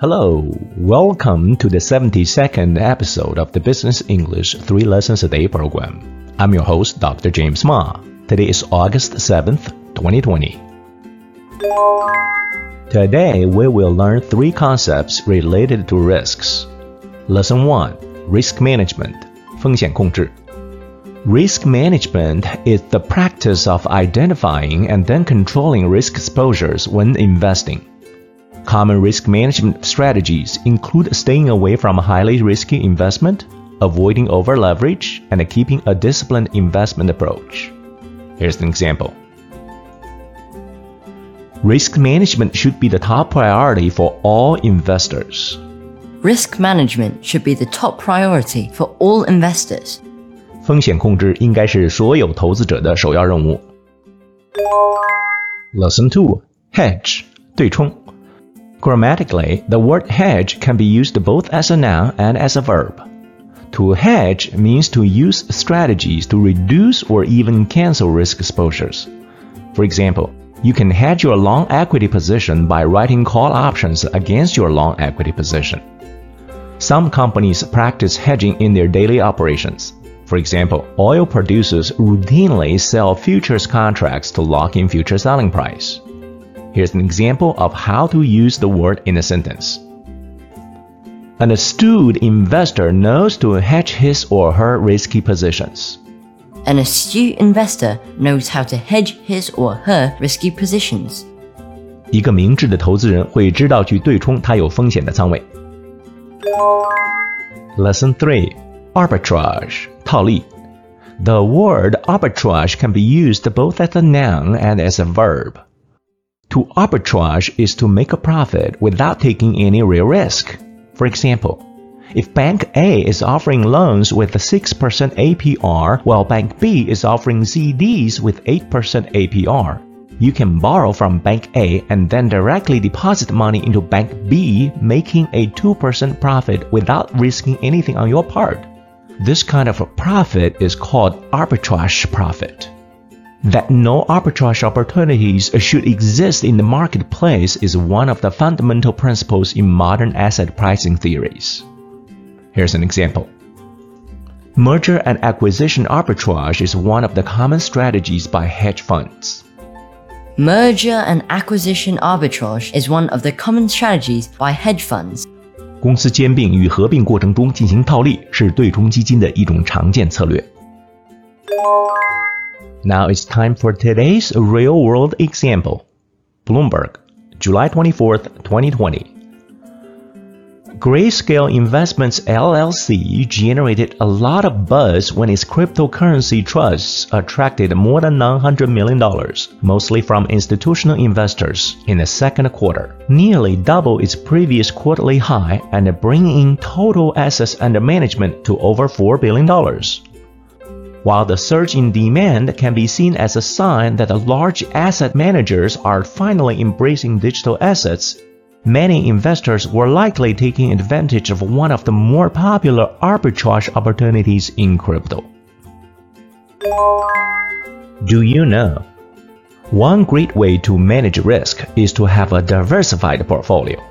Hello, welcome to the 72nd episode of the Business English 3 Lessons a Day program. I'm your host, Dr. James Ma. Today is August 7th, 2020. Today, we will learn three concepts related to risks. Lesson 1 Risk Management 风险控制 Risk management is the practice of identifying and then controlling risk exposures when investing. Common risk management strategies include staying away from highly risky investment, avoiding over leverage, and keeping a disciplined investment approach. Here's an example. Risk management should be the top priority for all investors. Risk management should be the top priority for all investors. 风险控制应该是所有投资者的首要任务。Lesson two: Hedge 对冲。 Grammatically, the word hedge can be used both as a noun and as a verb. To hedge means to use strategies to reduce or even cancel risk exposures. For example, you can hedge your long equity position by writing call options against your long equity position. Some companies practice hedging in their daily operations. For example, oil producers routinely sell futures contracts to lock in future selling price. Here's an example of how to use the word in a sentence. An astute investor knows to hedge his or her risky positions. An astute investor knows how to hedge his or her risky positions. 一个明智的投资人会知道去对冲他有风险的仓位。Lesson 3 Arbitrage 套利 The word arbitrage can be used both as a noun and as a verb. To arbitrage is to make a profit without taking any real risk. For example, if Bank A is offering loans with a 6% APR while Bank B is offering CDs with 8% APR, you can borrow from Bank A and then directly deposit money into Bank B, making a 2% profit without risking anything on your part. This kind of a profit is called arbitrage profit. That no arbitrage opportunities should exist in the marketplace is one of the fundamental principles in modern asset pricing theories. Here's an example. Merger and acquisition arbitrage is one of the common strategies by hedge funds. Merger and acquisition arbitrage is one of the common strategies by hedge funds. 公司兼并与合并过程中进行套利是对冲基金的一种常见策略。 Now it's time for today's real world example. Bloomberg, July 24th, 2020. Grayscale Investments LLC generated a lot of buzz when its cryptocurrency trusts attracted more than $900 million, mostly from institutional investors, in the second quarter, nearly double its previous quarterly high and bringing in total assets under management to over $4 billion. While the surge in demand can be seen as a sign that the large asset managers are finally embracing digital assets, many investors were likely taking advantage of one of the more popular arbitrage opportunities in crypto. Do you know? One great way to manage risk is to have a diversified portfolio.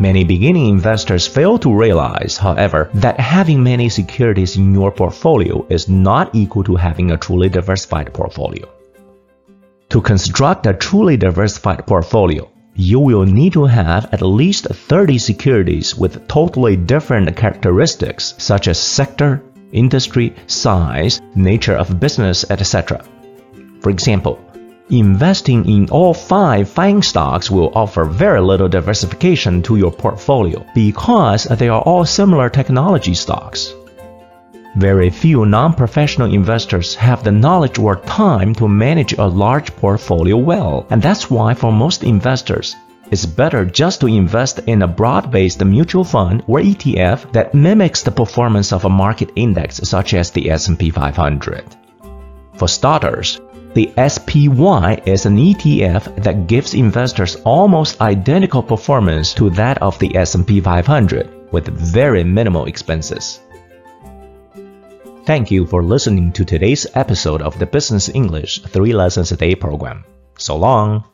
Many beginning investors fail to realize, however, that having many securities in your portfolio is not equal to having a truly diversified portfolio. To construct a truly diversified portfolio, you will need to have at least 30 securities with totally different characteristics such as sector, industry, size, nature of business, etc. For example, Investing in all five FANG stocks will offer very little diversification to your portfolio because they are all similar technology stocks. Very few non-professional investors have the knowledge or time to manage a large portfolio well, and that's why for most investors, it's better just to invest in a broad-based mutual fund or ETF that mimics the performance of a market index such as the S&P 500. For starters, the SPY is an ETF that gives investors almost identical performance to that of the S&P 500 with very minimal expenses. Thank you for listening to today's episode of the Business English 3 Lessons a Day program. So long.